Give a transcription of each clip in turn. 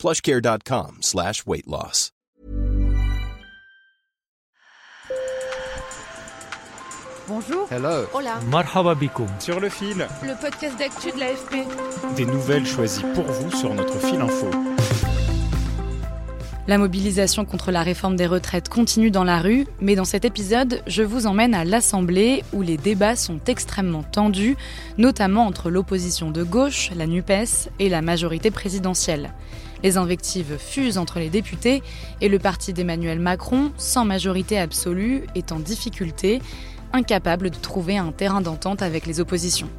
plushcare.com slash weight loss. Bonjour. Hello. Hola. Marhaba. Sur le fil, Le podcast d'actu de l'AFP. des nouvelles choisies pour vous sur notre fil info. La mobilisation contre la réforme des retraites continue dans la rue, mais dans cet épisode, je vous emmène à l'Assemblée où les débats sont extrêmement tendus, notamment entre l'opposition de gauche, la NUPES, et la majorité présidentielle. Les invectives fusent entre les députés et le parti d'Emmanuel Macron, sans majorité absolue, est en difficulté, incapable de trouver un terrain d'entente avec les oppositions.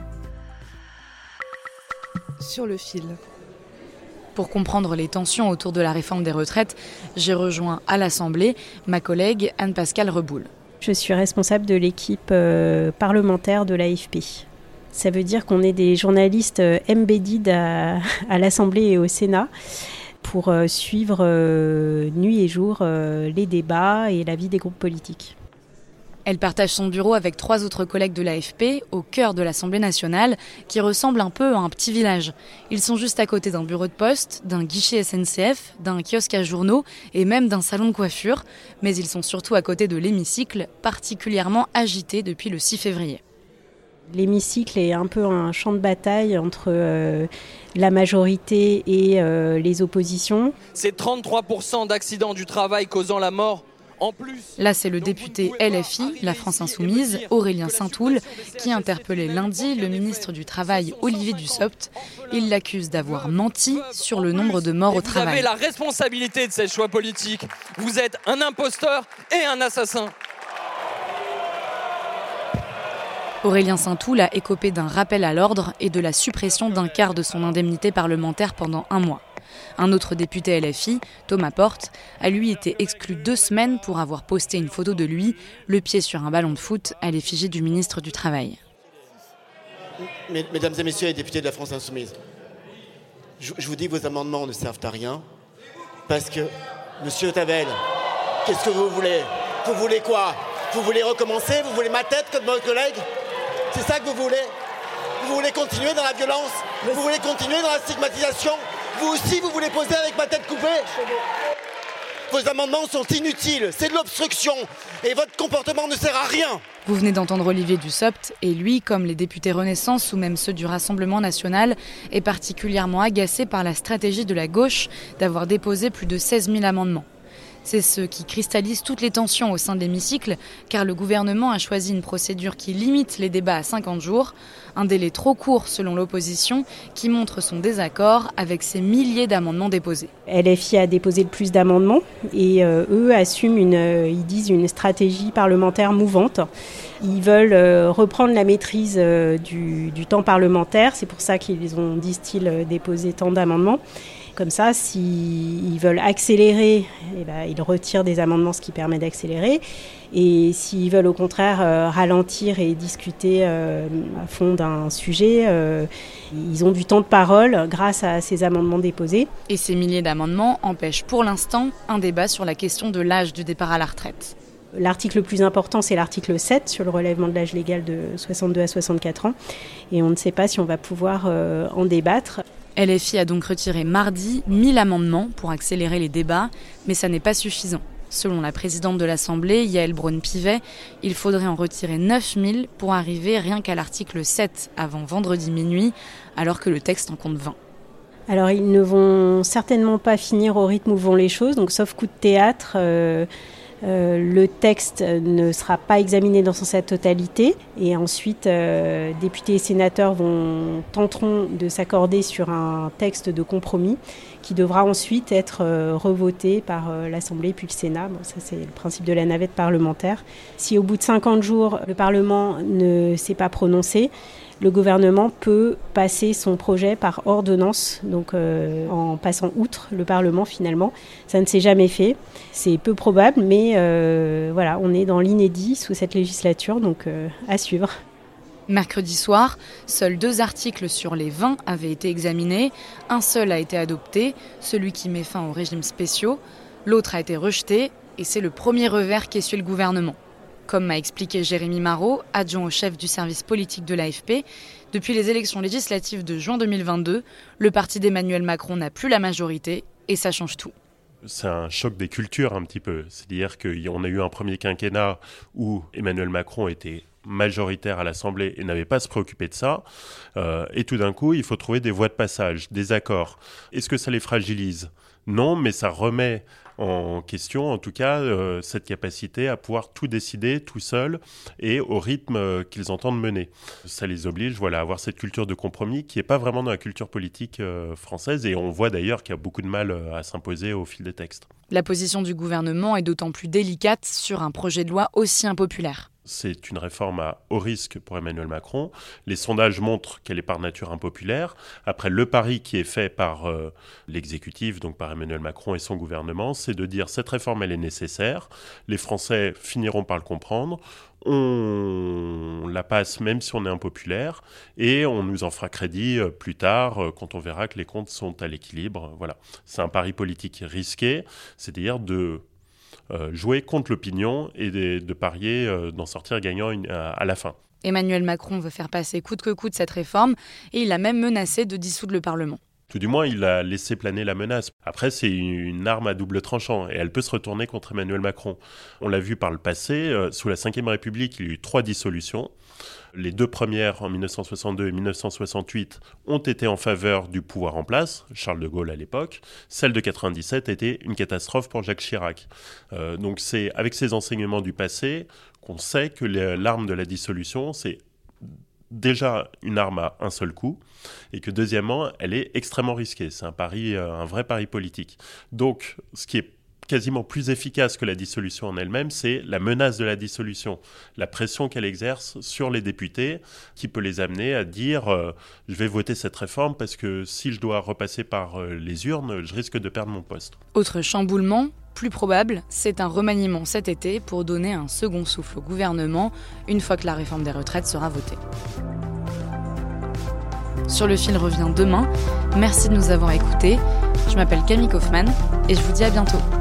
Sur le fil. Pour comprendre les tensions autour de la réforme des retraites, j'ai rejoint à l'Assemblée ma collègue Anne-Pascale Reboul. Je suis responsable de l'équipe euh, parlementaire de l'AFP. Ça veut dire qu'on est des journalistes euh, embedded à, l'Assemblée et au Sénat pour euh, suivre euh, nuit et jour les débats et la vie des groupes politiques. Elle partage son bureau avec trois autres collègues de l'AFP au cœur de l'Assemblée nationale, qui ressemble un peu à un petit village. Ils sont juste à côté d'un bureau de poste, d'un guichet SNCF, d'un kiosque à journaux et même d'un salon de coiffure, mais ils sont surtout à côté de l'hémicycle, particulièrement agité depuis le 6 février. L'hémicycle est un peu un champ de bataille entre euh, la majorité et euh, les oppositions. C'est 33% d'accidents du travail causant la mort en plus. Là, c'est le député LFI, la France Insoumise, Aurélien Saint-Toul, qui interpellait lundi le ministre du Travail, Olivier Dussopt. Il l'accuse d'avoir menti sur le nombre de morts au vous avez travail. la responsabilité de ces choix politiques. Vous êtes un imposteur et un assassin. Aurélien Saint-Toul a écopé d'un rappel à l'ordre et de la suppression d'un quart de son indemnité parlementaire pendant un mois. Un autre député LFI, Thomas Porte, a lui été exclu deux semaines pour avoir posté une photo de lui, le pied sur un ballon de foot, à l'effigie du ministre du Travail. Mes- Mesdames et messieurs les députés de la France Insoumise, je, vous dis vos amendements ne servent à rien parce que, monsieur Tavel, qu'est-ce que vous voulez? Vous voulez quoi? Vous voulez recommencer? Vous voulez ma tête comme votre collègue? C'est ça que vous voulez Vous voulez continuer dans la violence Vous voulez continuer dans la stigmatisation Vous aussi, vous voulez poser avec ma tête coupée Vos amendements sont inutiles, c'est de l'obstruction. Et votre comportement ne sert à rien. Vous venez d'entendre Olivier Dussopt, et lui, comme les députés Renaissance ou même ceux du Rassemblement national, est particulièrement agacé par la stratégie de la gauche d'avoir déposé plus de 16 000 amendements. C'est ce qui cristallise toutes les tensions au sein de l'hémicycle, car le gouvernement a choisi une procédure qui limite les débats à 50 jours, un délai trop court selon l'opposition, qui montre son désaccord avec ces milliers d'amendements déposés. LFI a déposé le plus d'amendements et euh, eux assument une, euh, une stratégie parlementaire mouvante. Ils veulent euh, reprendre la maîtrise du, du temps parlementaire, c'est pour ça qu'ils ont, disent-ils, déposé tant d'amendements. Comme ça, s'ils veulent accélérer, eh ben, ils retirent des amendements, ce qui permet d'accélérer. Et s'ils veulent au contraire euh, ralentir et discuter euh, à fond d'un sujet, euh, ils ont du temps de parole grâce à ces amendements déposés. Et ces milliers d'amendements empêchent pour l'instant un débat sur la question de l'âge du départ à la retraite. L'article le plus important, c'est l'article 7 sur le relèvement de l'âge légal de 62 à 64 ans. Et on ne sait pas si on va pouvoir en débattre. LFI a donc retiré mardi 1000 amendements pour accélérer les débats, mais ça n'est pas suffisant. Selon la présidente de l'Assemblée, Yael Braun-Pivet, il faudrait en retirer 9000 pour arriver rien qu'à l'article 7 avant vendredi minuit, alors que le texte en compte 20. Alors ils ne vont certainement pas finir au rythme où vont les choses, donc sauf coup de théâtre. euh, le texte ne sera pas examiné dans sa totalité et ensuite euh, députés et sénateurs vont tenteront de s'accorder sur un texte de compromis qui devra ensuite être revoté par l'Assemblée puis le Sénat. Bon, ça, c'est le principe de la navette parlementaire. Si au bout de 50 jours, le Parlement ne s'est pas prononcé, le gouvernement peut passer son projet par ordonnance, donc euh, en passant outre le Parlement finalement. Ça ne s'est jamais fait. C'est peu probable, mais euh, voilà, on est dans l'inédit sous cette législature, donc euh, à suivre. Mercredi soir, seuls deux articles sur les 20 avaient été examinés. Un seul a été adopté, celui qui met fin aux régimes spéciaux. L'autre a été rejeté, et c'est le premier revers qu'essuie le gouvernement. Comme m'a expliqué Jérémy Marot, adjoint au chef du service politique de l'AFP, depuis les élections législatives de juin 2022, le parti d'Emmanuel Macron n'a plus la majorité et ça change tout c'est un choc des cultures un petit peu. C'est-à-dire qu'on a eu un premier quinquennat où Emmanuel Macron était majoritaire à l'Assemblée et n'avait pas à se préoccuper de ça. Euh, et tout d'un coup, il faut trouver des voies de passage, des accords. Est-ce que ça les fragilise? Non, mais ça remet en question, en tout cas, euh, cette capacité à pouvoir tout décider tout seul et au rythme euh, qu'ils entendent mener. Ça les oblige voilà, à avoir cette culture de compromis qui n'est pas vraiment dans la culture politique euh, française et on voit d'ailleurs qu'il y a beaucoup de mal à s'imposer au fil des textes. La position du gouvernement est d'autant plus délicate sur un projet de loi aussi impopulaire c'est une réforme à haut risque pour Emmanuel Macron. Les sondages montrent qu'elle est par nature impopulaire. Après, le pari qui est fait par euh, l'exécutif, donc par Emmanuel Macron et son gouvernement, c'est de dire cette réforme, elle est nécessaire. Les Français finiront par le comprendre. On la passe même si on est impopulaire et on nous en fera crédit euh, plus tard euh, quand on verra que les comptes sont à l'équilibre. Voilà, c'est un pari politique risqué, c'est-à-dire de jouer contre l'opinion et de, parier euh, d'en sortir gagnant à, la fin. Emmanuel Macron veut faire passer coûte que coûte cette réforme et il a même menacé de dissoudre le Parlement. Tout du moins, il a laissé planer la menace. Après, c'est une arme à double tranchant et elle peut se retourner contre Emmanuel Macron. On l'a vu par le passé, euh, sous la Ve République, il y a eu trois dissolutions. Les deux premières, en 1962 et 1968, ont été en faveur du pouvoir en place, Charles de Gaulle à l'époque. Celle de 97 a été une catastrophe pour Jacques Chirac. Euh, donc c'est avec ces enseignements du passé qu'on sait que l'arme de la dissolution, c'est déjà une arme à un seul coup et que deuxièmement, elle est extrêmement risquée. C'est un pari, euh, un vrai pari politique. Donc, ce qui est quasiment plus efficace que la dissolution en elle-même, c'est la menace de la dissolution, la pression qu'elle exerce sur les députés, qui peut les amener à dire euh, je vais voter cette réforme parce que si je dois repasser par euh, les urnes, je risque de perdre mon poste. Autre chamboulement, plus probable, c'est un remaniement cet été pour donner un second souffle au gouvernement une fois que la réforme des retraites sera votée. Sur le fil revient demain. Merci de nous avoir écoutés. Je m'appelle Camille Kaufmann et je vous dis à bientôt.